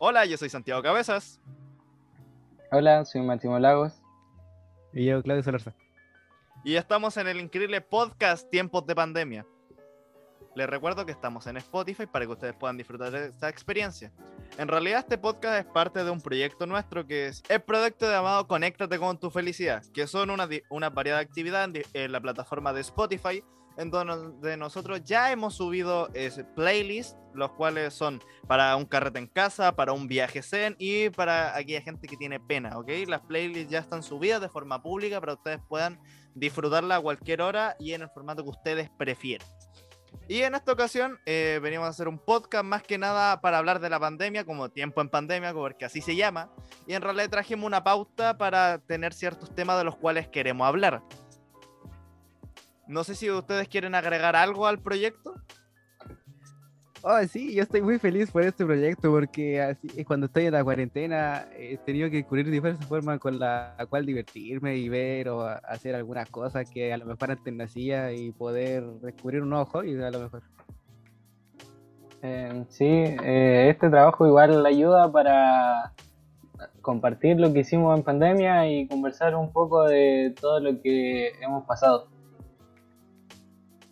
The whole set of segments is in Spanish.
Hola, yo soy Santiago Cabezas. Hola, soy Máximo Lagos. Y yo, Claudio Solarza. Y estamos en el increíble podcast Tiempos de Pandemia. Les recuerdo que estamos en Spotify para que ustedes puedan disfrutar de esta experiencia. En realidad este podcast es parte de un proyecto nuestro que es el proyecto llamado Conéctate con tu felicidad, que son una, una variedad de actividades en la plataforma de Spotify, en donde nosotros ya hemos subido ese playlist, los cuales son para un carrete en casa, para un viaje zen y para aquella gente que tiene pena, ¿ok? Las playlists ya están subidas de forma pública para que ustedes puedan disfrutarla a cualquier hora y en el formato que ustedes prefieran. Y en esta ocasión eh, venimos a hacer un podcast más que nada para hablar de la pandemia, como tiempo en pandemia, porque así se llama. Y en realidad trajimos una pauta para tener ciertos temas de los cuales queremos hablar. No sé si ustedes quieren agregar algo al proyecto. Oh, sí, yo estoy muy feliz por este proyecto porque así, cuando estoy en la cuarentena he tenido que descubrir diversas formas con la cual divertirme y ver o hacer algunas cosas que a lo mejor antes no hacía y poder descubrir un nuevo hobby a lo mejor. Eh, sí, eh, este trabajo igual ayuda para compartir lo que hicimos en pandemia y conversar un poco de todo lo que hemos pasado.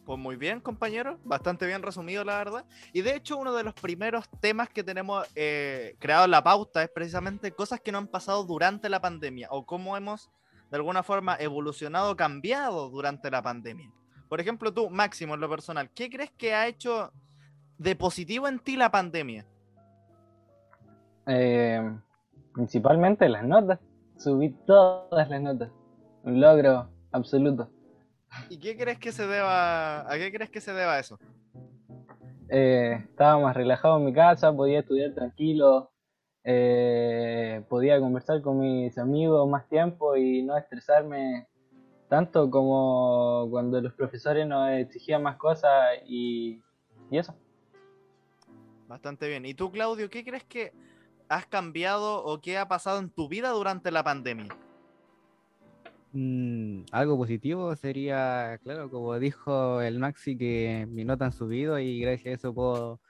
Pues muy bien, compañero, bastante bien resumido, la verdad. Y de hecho, uno de los primeros temas que tenemos eh, creado en la pauta es precisamente cosas que no han pasado durante la pandemia o cómo hemos, de alguna forma, evolucionado, cambiado durante la pandemia. Por ejemplo, tú, Máximo, en lo personal, ¿qué crees que ha hecho de positivo en ti la pandemia? Eh, principalmente las notas. Subí todas las notas. Un logro absoluto. ¿Y qué crees que se deba, a qué crees que se deba eso? Eh, estaba más relajado en mi casa, podía estudiar tranquilo, eh, podía conversar con mis amigos más tiempo y no estresarme tanto como cuando los profesores nos exigían más cosas y, y eso. Bastante bien. ¿Y tú, Claudio, qué crees que has cambiado o qué ha pasado en tu vida durante la pandemia? Mm, algo positivo sería, claro, como dijo el Maxi, que mi nota han subido y gracias a eso puedo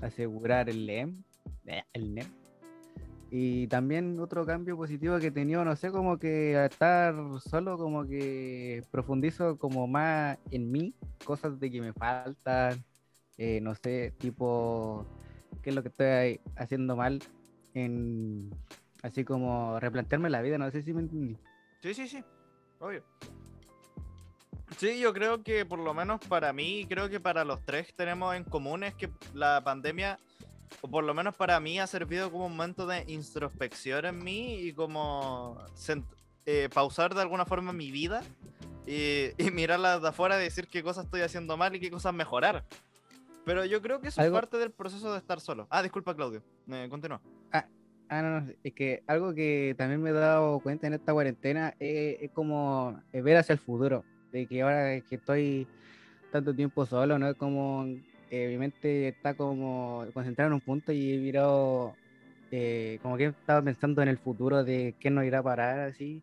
asegurar el LEM. Eh, el NEM. Y también otro cambio positivo que he tenido, no sé, como que estar solo, como que profundizo como más en mí, cosas de que me faltan, eh, no sé, tipo, qué es lo que estoy haciendo mal, en así como replantearme la vida, no sé si me entendí. Sí, sí, sí. Obvio. Sí, yo creo que por lo menos para mí, creo que para los tres tenemos en común es que la pandemia, o por lo menos para mí, ha servido como un momento de introspección en mí y como eh, pausar de alguna forma mi vida y, y, mirarla de afuera y decir qué cosas estoy haciendo mal y qué cosas mejorar. Pero yo creo que eso es parte del proceso de estar solo. Ah, disculpa, Claudio. Eh, continúa. Ah, Ah, no, es que algo que también me he dado cuenta en esta cuarentena es, como ver hacia el futuro, de que ahora que estoy tanto tiempo solo, ¿no? Es como eh, mi mente está como concentrada en un punto y he mirado, eh, como que estaba pensando en el futuro de qué nos irá a parar, así,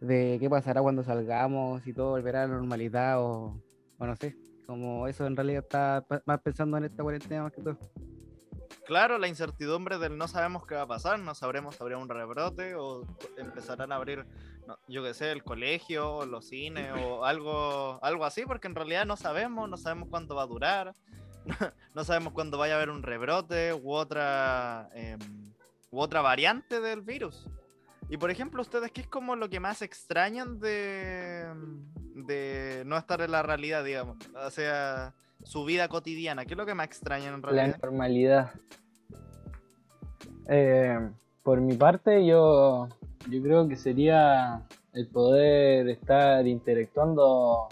de qué pasará cuando salgamos, y todo volverá a la normalidad o, o no sé, como eso en realidad está más pensando en esta cuarentena más que todo claro, la incertidumbre del no sabemos qué va a pasar, no sabremos si habrá un rebrote o empezarán a abrir, yo qué sé, el colegio, los cines o algo, algo así, porque en realidad no sabemos, no sabemos cuánto va a durar, no sabemos cuándo vaya a haber un rebrote u otra, em, u otra variante del virus. Y por ejemplo, ustedes, ¿qué es como lo que más extrañan de, de no estar en la realidad, digamos? O sea, su vida cotidiana? ¿Qué es lo que más extrañan en realidad? La normalidad. Eh, por mi parte, yo, yo creo que sería el poder estar interactuando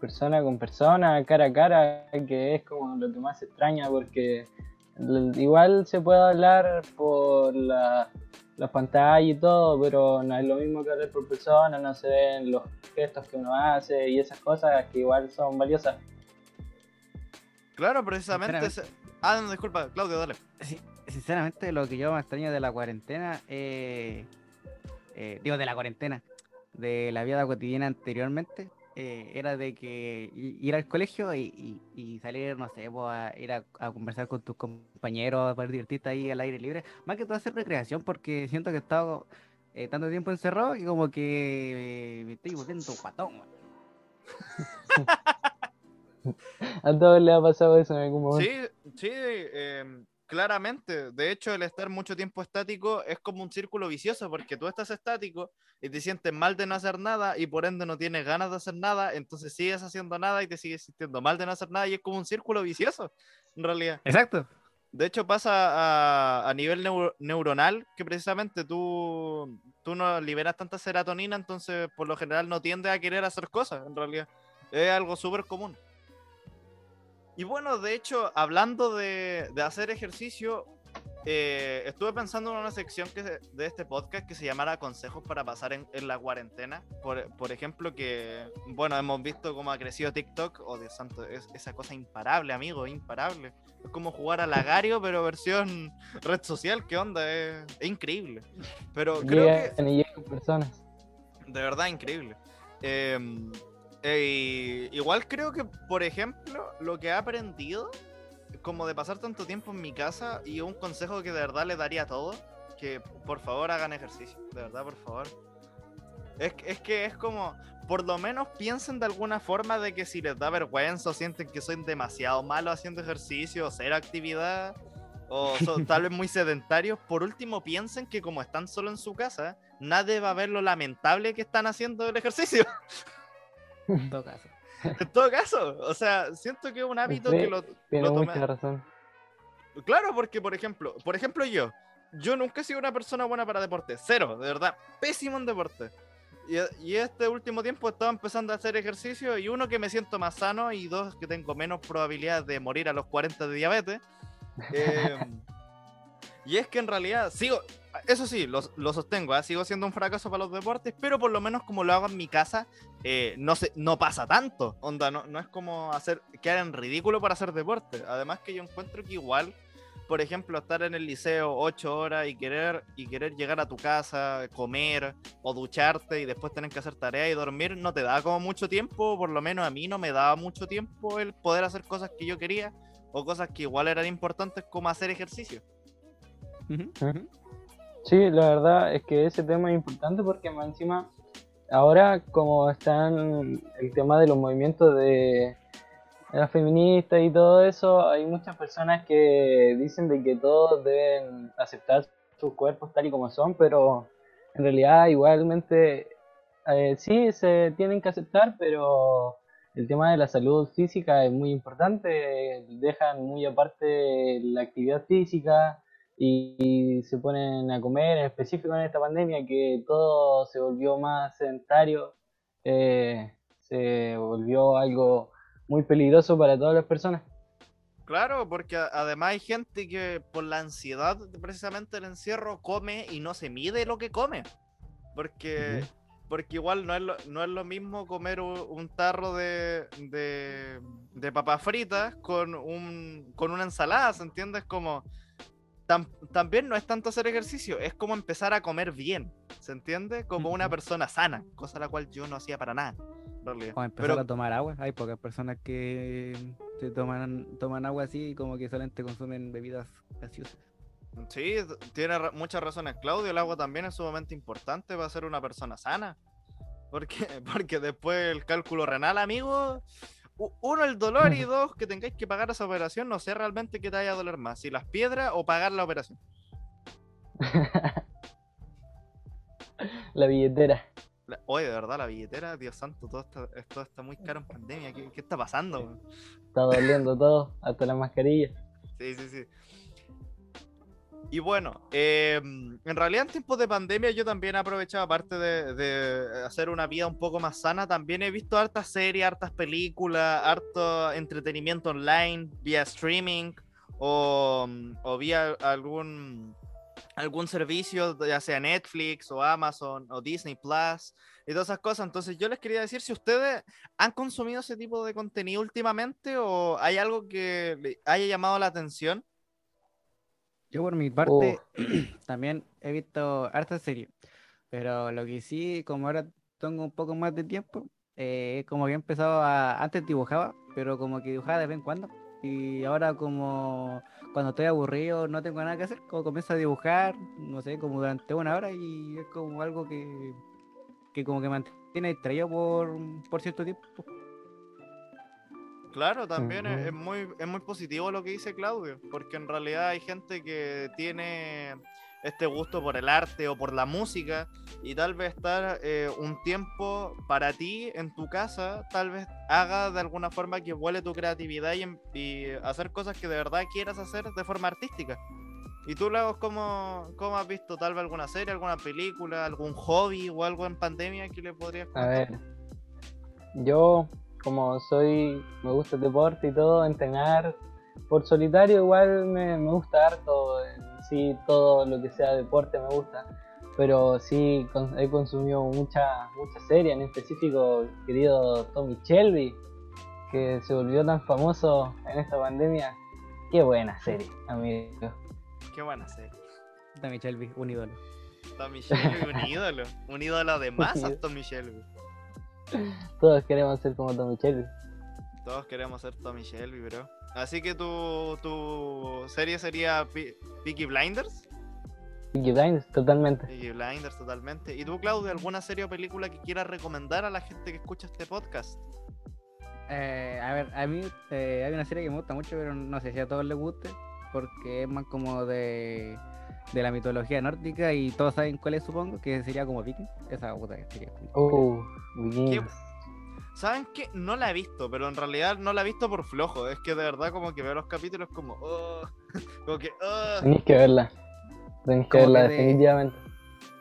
persona con persona, cara a cara, que es como lo que más extraña, porque igual se puede hablar por la, la pantalla y todo, pero no es lo mismo que hablar por persona, no se ven los gestos que uno hace y esas cosas que igual son valiosas. Claro, precisamente. Ah, no, disculpa, Claudio, dale. sinceramente, lo que yo más extraño de la cuarentena, eh, digo, de la cuarentena, de la vida cotidiana anteriormente, eh, era de que ir al colegio y, y- y salir, no sé, pues, a ir a, a conversar con tus compañeros, para divertirte ahí al aire libre. Más que todo hacer recreación, porque siento que he estado eh, tanto tiempo encerrado y como que eh, me estoy volviendo guatón. A todos les ha pasado eso en algún momento. Sí, sí, em, claramente. De hecho, el estar mucho tiempo estático es como un círculo vicioso, porque tú estás estático y te sientes mal de no hacer nada y por ende no tienes ganas de hacer nada, entonces sigues haciendo nada y te sigues sintiendo mal de no hacer nada y es como un círculo vicioso, en realidad. Exacto. De hecho, pasa a, a nivel neu- neuronal que precisamente tú, tú no liberas tanta serotonina, entonces por lo general no tiendes a querer hacer cosas, en realidad. Es algo súper común. Y bueno, de hecho, hablando de, de hacer ejercicio, eh, estuve pensando en una sección que se- de este podcast que se llamara Consejos para pasar en, en la cuarentena. Por, por ejemplo, que, bueno, hemos visto cómo ha crecido TikTok. Oh, Dios santo, es esa cosa imparable, amigo, imparable. Es como jugar a Lagario, pero versión red social. ¿Qué onda? Es, es increíble. Pero creo que Llegan y llegan personas. de verdad increíble. Eh, eh, igual creo que, por ejemplo, lo que he aprendido, como de pasar tanto tiempo en mi casa, y un consejo que de verdad le daría a todos, que por favor hagan ejercicio, de verdad, por favor. Es, es que es como, por lo menos piensen de alguna forma de que si les da vergüenza o sienten que soy demasiado malo haciendo ejercicio o cero actividad, o son tal vez muy sedentarios, por último piensen que como están solo en su casa, nadie va a ver lo lamentable que están haciendo el ejercicio. En todo caso. en todo caso, o sea, siento que es un hábito Sí, que lo, Tiene lo tomé- mucha razón. Claro, porque por ejemplo, por ejemplo yo, yo nunca he sido una persona buena para deporte, cero, de verdad, pésimo en deporte. Y, y este último tiempo he estado empezando a hacer ejercicio y uno que me siento más sano y dos que tengo menos probabilidades de morir a los 40 de diabetes. Eh, y es que en realidad sigo, eso sí, lo, lo sostengo, ¿ah? sigo siendo un fracaso para los deportes, pero por lo menos como lo hago en mi casa, eh, no, se, no pasa tanto. Onda, no, no es como hacer quedar en ridículo para hacer deporte. Además que yo encuentro que igual, por ejemplo, estar en el liceo ocho horas y querer, y querer llegar a tu casa, comer o ducharte y después tener que hacer tarea y dormir, no te da como mucho tiempo, por lo menos a mí no me daba mucho tiempo el poder hacer cosas que yo quería o cosas que igual eran importantes como hacer ejercicio. Sí, la verdad es que ese tema es importante porque más encima ahora como están el tema de los movimientos de las feministas y todo eso, hay muchas personas que dicen de que todos deben aceptar sus cuerpos tal y como son, pero en realidad igualmente eh, sí se tienen que aceptar, pero el tema de la salud física es muy importante, dejan muy aparte la actividad física y se ponen a comer, en específico en esta pandemia, que todo se volvió más sedentario, eh, se volvió algo muy peligroso para todas las personas. Claro, porque además hay gente que por la ansiedad, precisamente el encierro, come y no se mide lo que come. Porque, porque igual no es, lo, no es lo mismo comer un, tarro de, de, de papas fritas con, un, con una ensalada, ¿se entiende? Es como... tam- también no es tanto hacer ejercicio, es como empezar a comer bien, ¿se entiende? Como una persona sana, cosa la cual yo no hacía para nada. O empezar Pero- a tomar agua. Hay pocas personas que se toman, toman agua así y como que solamente consumen bebidas gaseosas. Sí, tiene muchas razones Claudio. El agua también es sumamente importante para ser una persona sana. Porque, porque después el cálculo renal, amigo. Uno, el dolor y dos, que tengáis que pagar esa operación. No sé realmente qué te vaya a doler más, si las piedras o pagar la operación. La billetera. Oye, de verdad, la billetera, Dios santo, todo está, esto está muy caro en pandemia. ¿Qué, qué está pasando? Está doliendo todo, hasta la mascarilla. Sí, sí, sí. Y bueno, eh, en realidad en tiempos de pandemia yo también he aprovechado, aparte de, hacer una vida un poco más sana, también he visto hartas series, hartas películas, harto entretenimiento online, vía streaming o, o vía algún, algún servicio, ya sea Netflix o Amazon o Disney Plus y todas esas cosas. Entonces yo les quería decir si ustedes han consumido ese tipo de contenido últimamente o hay algo que haya llamado la atención. Yo por mi parte también he visto hartas series, pero lo que sí, como ahora tengo un poco más de tiempo, eh, como que he empezado a. Antes dibujaba, pero como que dibujaba de vez en cuando. Y ahora, como cuando estoy aburrido, no tengo nada que hacer, como comienzo a dibujar, no sé, como durante una hora y es como algo que, que como que mantiene distraído por, por cierto tiempo. Claro, también es, muy, es muy positivo lo que dice Claudio, porque en realidad hay gente que tiene este gusto por el arte o por la música y tal vez estar eh, un tiempo para ti en tu casa, tal vez haga de alguna forma que vuele tu creatividad y, em- y hacer cosas que de verdad quieras hacer de forma artística. ¿Y tú, Lagos, cómo, cómo has visto tal vez alguna serie, alguna película, algún hobby o algo en pandemia que le podrías A contar? ver, yo como soy, me gusta el deporte y todo, entrenar por solitario igual me, me gusta harto, sí todo lo que sea deporte me gusta, pero sí con- he consumido muchas muchas series, en específico querido Tommy Shelby, que se volvió tan famoso en esta pandemia. Qué buena serie, amigo. Qué buena serie. También Shelby, un ídolo. Tommy Shelby, un ídolo. Un ídolo de masas, Tommy Shelby. Todos queremos ser como Tommy Shelby. Todos queremos ser Tommy Shelby, bro. Así que tu, tu serie sería Pi- Peaky Blinders. Peaky Blinders, totalmente. Peaky Blinders, totalmente. ¿Y tú, Claudio, alguna serie o película que quieras recomendar a la gente que escucha este podcast? Eh, a ver, a mí eh, hay una serie que me gusta mucho, pero no sé si a todos les guste, porque es más como de, de la mitología nórdica y todos saben cuál es, supongo, que sería como Viking. Esa puta que sería. Uh, Vikings. ¿Saben qué? No la he visto, pero en realidad no la he visto por flojo. Es que de verdad como que veo los capítulos como... oh, como que... oh. Tenéis que verla. Tenéis que verla que de- definitivamente.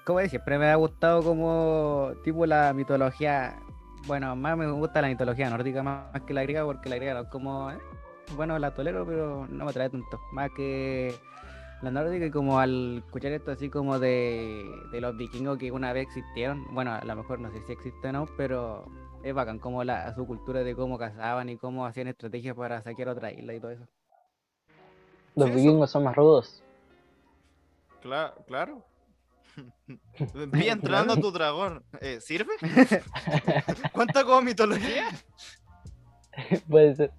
Como de siempre me ha gustado como tipo la mitología, bueno, más me gusta la mitología nórdica más, que la griega, porque la griega no es como, eh, bueno, la tolero, pero no me atrae tanto. Más que la nórdica y como al escuchar esto así como de, de los vikingos que una vez existieron, bueno, a lo mejor no sé si existen o no, pero es bacán como la, su cultura de cómo cazaban y cómo hacían estrategias para saquear otra isla y todo eso. Los Sí, eso- vikingos son más rudos. Claro, claro. Vi entrando tu dragón. Eh, ¿Sirve? ¿Cuánta como mitología? Puede ser.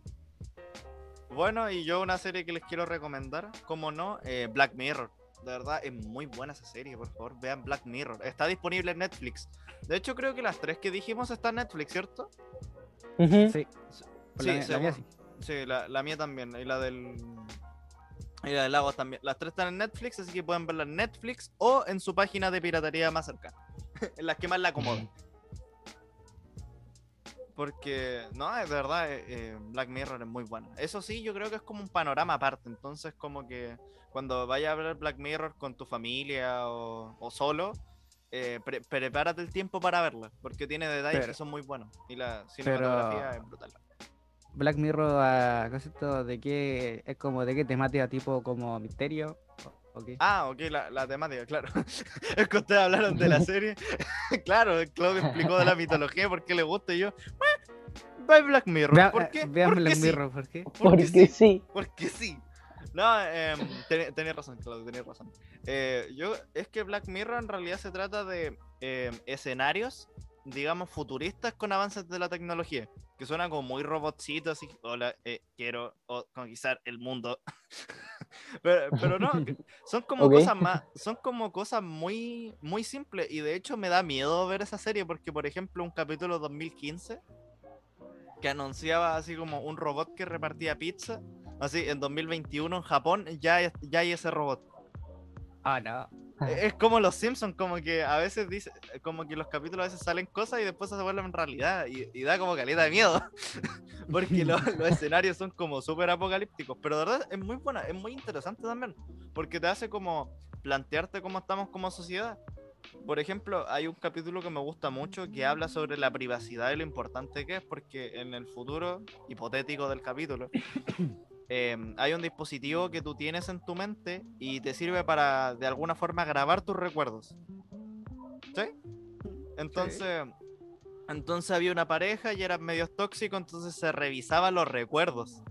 Bueno, y yo una serie que les quiero recomendar, como no, eh, Black Mirror. De verdad, es muy buena esa serie, por favor, vean Black Mirror. Está disponible en Netflix. De hecho, creo que las tres que dijimos están en Netflix, ¿cierto? Sí, Sí, la, mía- la mía seguro. sí. Sí, la, la mía también, y la del... Y la del Lagos también. Las tres están en Netflix, así que pueden verla en Netflix o en su página de piratería más cercana. en las que más la acomoden. Porque, no, de verdad, eh, eh, Black Mirror es muy bueno. Eso sí, yo creo que es como un panorama aparte. Entonces, como que cuando vayas a ver Black Mirror con tu familia o, o solo, eh, pre- prepárate el tiempo para verla. Porque tiene detalles Pero- que son muy buenos. Y la cinematografía es brutal. Black Mirror, a ¿qué es esto? ¿De qué? Es como de qué temática, tipo como misterio. Ah, ok, la, la temática, claro. es que ustedes hablaron de la serie. claro, Claudio explicó de la mitología, por qué le gusta y yo. "Bueno, Ve Black Mirror. Vea- ¿Por eh, qué? vean Porque Black sí, Mirror, ¿por qué? Porque Porque sí. sí. Porque sí. No, eh, tenías razón, Claudio, tenías razón. Eh, yo, es que Black Mirror en realidad se trata de eh, escenarios, digamos, futuristas con avances de la tecnología. Que suenan como muy robotcitos, así, hola, eh, quiero conquistar el mundo. pero, pero no, son como cosas más, son como cosas muy, muy simples. Y de hecho me da miedo ver esa serie porque, por ejemplo, un capítulo 2015 que anunciaba así como un robot que repartía pizza. Así, en 2021 en Japón ya, hay- ya hay ese robot. Ah, no. Es como los Simpsons, como que a veces dice, como que los capítulos a veces salen cosas y después se vuelven realidad y, y da como caleta de miedo. porque lo- los escenarios son como súper apocalípticos. Pero de verdad es muy buena, es muy interesante también. Porque te hace como plantearte cómo estamos como sociedad. Por ejemplo, hay un capítulo que me gusta mucho que habla sobre la privacidad y lo importante que es, porque en el futuro hipotético del capítulo, eh, hay un dispositivo que tú tienes en tu mente y te sirve para de alguna forma grabar tus recuerdos. ¿Sí? Entonces, entonces había una pareja y eran medios tóxicos, entonces se revisaban los recuerdos.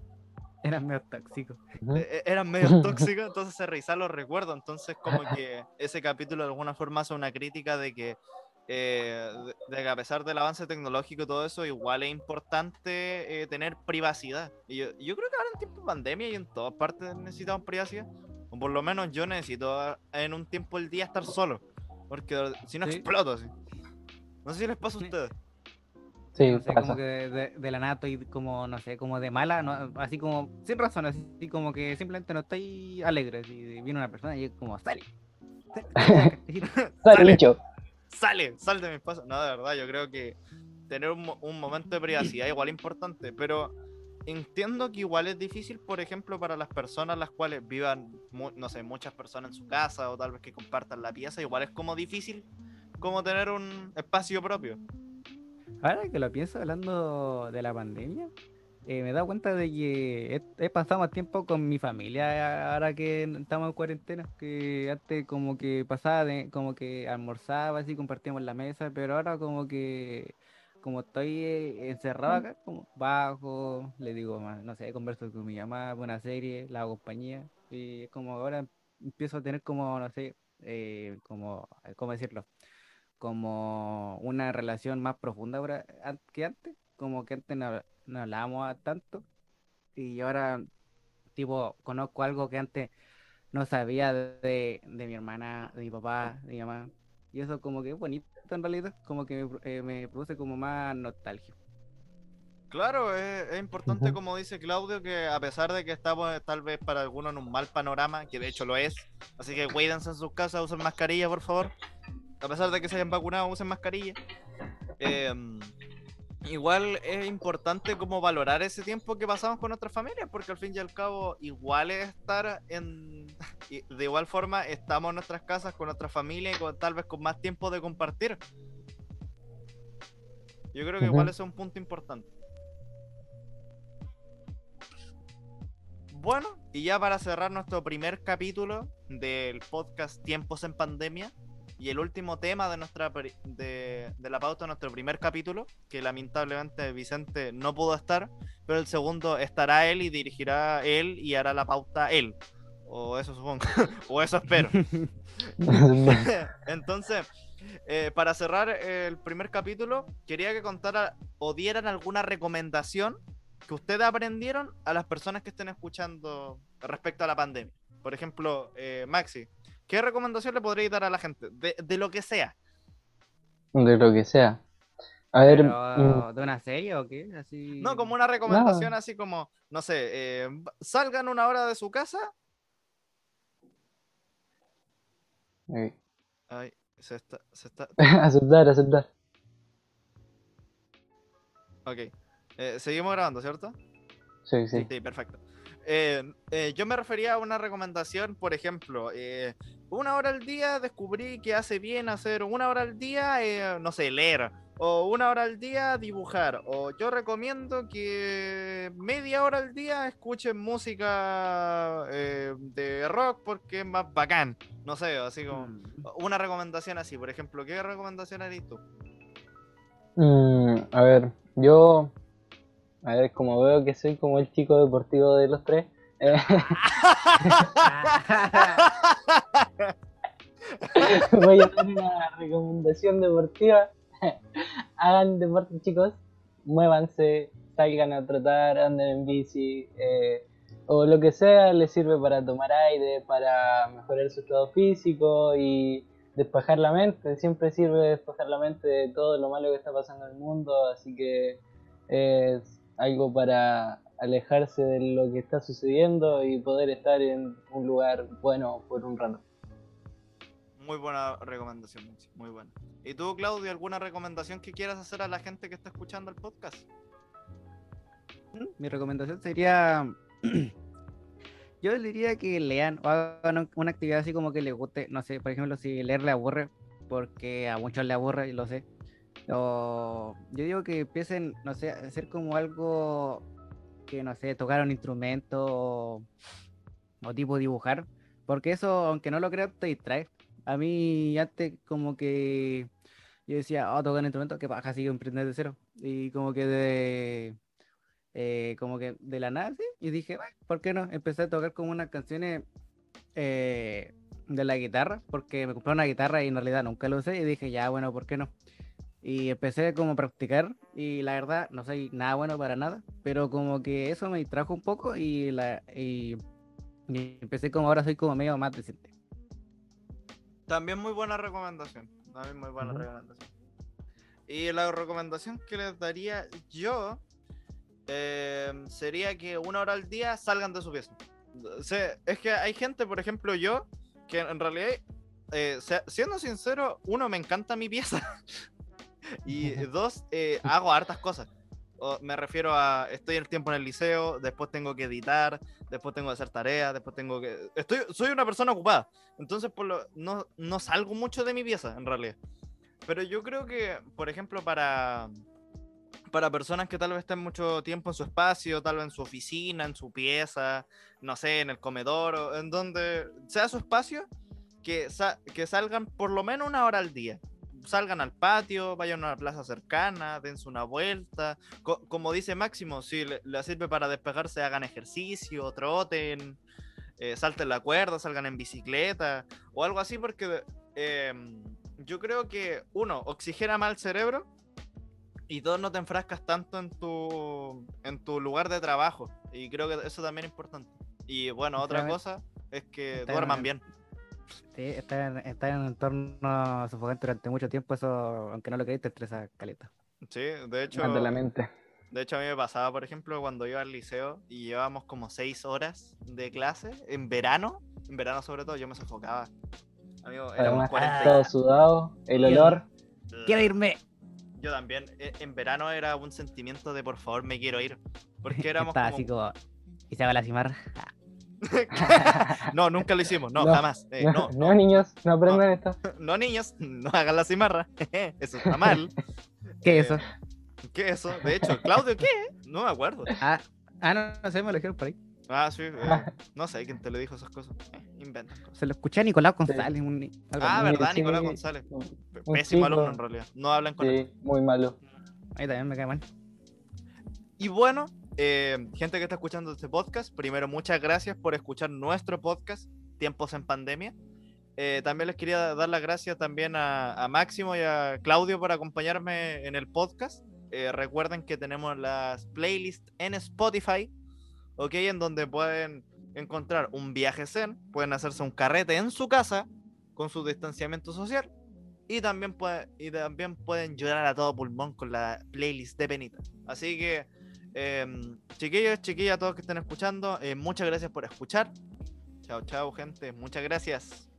Eran medio tóxicos. Eh, eh, eran medios tóxicos, entonces se revisaban los recuerdos. Entonces, como que ese capítulo de alguna forma hace una crítica de que eh, de, de que a pesar del avance tecnológico y todo eso, igual es importante eh, tener privacidad. Y yo, yo creo que ahora en tiempo de pandemia y en todas partes necesitamos privacidad. O por lo menos yo necesito ah, en un tiempo del día estar solo. Porque si no Sí. exploto así. No sé si les pasa a ustedes. Sí, no sé, pasa. como que de, de- de la nada estoy como, no sé, como de mala, no, así como, sin razón, así como que simplemente no estoy alegre. Si viene una persona y es como, sale. sale, sale". Sale, Sale. sal de mi espacio. No, de verdad, yo creo que tener un, un momento de privacidad igual importante, pero entiendo que igual es difícil, por ejemplo, para las personas las cuales vivan, no sé, muchas personas en su casa o tal vez que compartan la pieza, igual es como difícil como tener un espacio propio. Ahora que lo pienso, hablando de la pandemia, eh, me he dado cuenta de que he, he pasado más tiempo con mi familia ahora que estamos en cuarentena, que antes como que pasaba, de, como que almorzaba, así compartíamos la mesa, pero ahora como que, como estoy eh, encerrado acá, como bajo, le digo, más, no sé, converso con mi mamá, una serie, la hago compañía, y es como ahora empiezo a tener como, no sé, eh, como, ¿cómo decirlo? como una relación más profunda ahora que antes, como que antes no, hablábamos a- tanto y ahora tipo conozco algo que antes no sabía de, de mi hermana, de mi papá, de mi mamá y eso como que es bonito en realidad, como que me, pro- eh, me produce como más nostalgia. Claro, es, es importante, como dice Claudio, que a pesar de que estamos eh, tal vez para algunos en un mal panorama, que de hecho lo es, así que cuídense en sus casas, usen mascarilla, por favor. A pesar de que se hayan vacunado, usen mascarilla. Em, igual es importante como valorar ese tiempo que pasamos con nuestras familias, porque al fin y al cabo igual es estar en... De igual forma estamos en nuestras casas con nuestra familia y con, tal vez con más tiempo de compartir. Yo creo que igual es un punto importante. Bueno, y ya para cerrar nuestro primer capítulo del podcast Tiempos en Pandemia y el último tema de nuestra de, de la pauta nuestro primer capítulo, que lamentablemente Vicente no pudo estar, pero el segundo estará él y dirigirá él y hará la pauta él. O eso supongo, o eso espero. Entonces, eh, para cerrar el primer capítulo, quería que contara o dieran alguna recomendación que ustedes aprendieron a las personas que estén escuchando respecto a la pandemia. Por ejemplo, eh, Maxi, ¿qué recomendación le podríais dar a la gente? De, de lo que sea. De lo que sea. A ver, mm, Pero, ¿De una serie o qué? Así... No, como una recomendación así como, no sé, eh, salgan una hora de su casa. Ay, se está, se está, aceptar, aceptar. ok. Eh, seguimos grabando, ¿cierto? Sí, sí. Sí, perfecto. Eh, eh, yo me refería a una recomendación, por ejemplo, eh, una hora al día descubrí que hace bien hacer una hora al día, eh, no sé, leer, o una hora al día dibujar, o yo recomiendo que media hora al día escuchen música eh, de rock porque es más bacán, no sé, así como Mm. una recomendación así, por ejemplo, ¿qué recomendación harías tú? Mm, a ver, yo. A ver, como veo que soy como el chico deportivo de los tres. eh, voy a dar una recomendación deportiva. Hagan deporte, chicos. Muévanse, salgan a trotar, anden en bici. eh, o lo que sea les sirve para tomar aire, para mejorar su estado físico y despejar la mente. Siempre sirve despejar la mente de todo lo malo que está pasando en el mundo. Así que es algo para alejarse de lo que está sucediendo y poder estar en un lugar bueno por un rato. Muy buena recomendación, muy buena. ¿Y tú, Claudio, alguna recomendación que quieras hacer a la gente que está escuchando el podcast? Mi recomendación sería. Yo les diría que lean o hagan un- una actividad así como que les guste. No sé, por ejemplo, si leer le aburre, porque a muchos le aburre, y lo sé. O yo digo que empiecen, no sé, a hacer como algo que, no sé, tocar un instrumento o, tipo dibujar. Porque eso, aunque no lo crean, te distrae. A mí antes como que yo decía, oh, tocar un instrumento, que paja, sigo emprender de cero. Y como que de eh, como que de la nada, sí, y dije, "Bueno, ¿por qué no? Empecé a tocar como unas canciones, eh, de la guitarra, porque me compré una guitarra y en realidad nunca lo usé y dije, ya, bueno, ¿por qué no? Y empecé como a practicar y la verdad no soy nada bueno para nada, pero como que eso me distrajo un poco y, la, y, y empecé como ahora soy como medio más decente. También muy buena recomendación. También muy buena Ujú. recomendación. Y la recomendación que les daría yo eh, sería que una hora al día salgan de su pieza. O sea, es que hay gente, por ejemplo, yo, que en realidad, eh, siendo sincero, uno, me encanta mi pieza. y dos, eh, hago hartas cosas. O me refiero a, estoy el tiempo en el liceo, después tengo que editar, después tengo que hacer tareas, después tengo que... Estoy, soy una persona ocupada, entonces por lo, no, no salgo mucho de mi pieza, en realidad. Pero yo creo que, por ejemplo, para, para personas que tal vez estén mucho tiempo en su espacio, tal vez en su oficina, en su pieza, no sé, en el comedor, o en donde sea su espacio, que, sa- que salgan por lo menos una hora al día. Salgan al patio, vayan a una plaza cercana, dense una vuelta. Co- como dice Máximo, si le, le sirve para despejarse, hagan ejercicio, troten, eh, salten la cuerda, salgan en bicicleta o algo así, porque eh, yo creo que uno, oxigena más el cerebro y dos, no te enfrascas tanto en tu, en tu lugar de trabajo. Y creo que eso también es importante. Y bueno, otra cosa es que duerman en- bien. Sí, estar en, estar en un entorno sofocante durante mucho tiempo, eso, aunque no lo creáis, te estresa caleta. Sí, de hecho, de la mente. de hecho a mí me pasaba, por ejemplo, cuando iba al liceo y llevábamos como seis horas de clase en verano, en verano sobre todo, yo me sofocaba. Amigo, éramos Además, 40 todo sudado, el olor. ¡Quiero irme! Yo también. e- En verano era un sentimiento de por favor me quiero ir. Porque éramos Estaba como... así como. Y se va la cimarra. No, nunca lo hicimos. No, No, jamás. Eh, no, no, no, niños, no aprendan esto. no, niños, no hagan la cimarra. Eso está mal. ¿Qué Eh, es eso? ¿Qué es eso? De hecho, Claudio, ¿qué? No me acuerdo. Ah, ah, no, no sé, me lo dijeron por ahí. Ah, sí. eh, no sé quién te lo dijo esas cosas. Eh, inventan cosas. Se lo escuché a Nicolás González. Un, ni- algo Ah, verdad, sí, Nicolás. González. Pésimo alumno en realidad. No hablan con él. Sí, muy malo. Ahí también me cae mal. Y bueno, eh, gente que está escuchando este podcast, primero muchas gracias por escuchar nuestro podcast, Tiempos en Pandemia. Eh, también les quería dar las gracias también a, Máximo y a Claudio por acompañarme en el podcast. Eh, recuerden que tenemos las playlists en Spotify, ¿ok? En donde pueden encontrar un viaje zen, pueden hacerse un carrete en su casa con su distanciamiento social y también, y también pueden llorar a todo pulmón con la playlist de Penita. Así que, em, chiquillos, chiquillas, todos que estén escuchando, eh, muchas gracias por escuchar. Chao, chao, gente. Muchas gracias.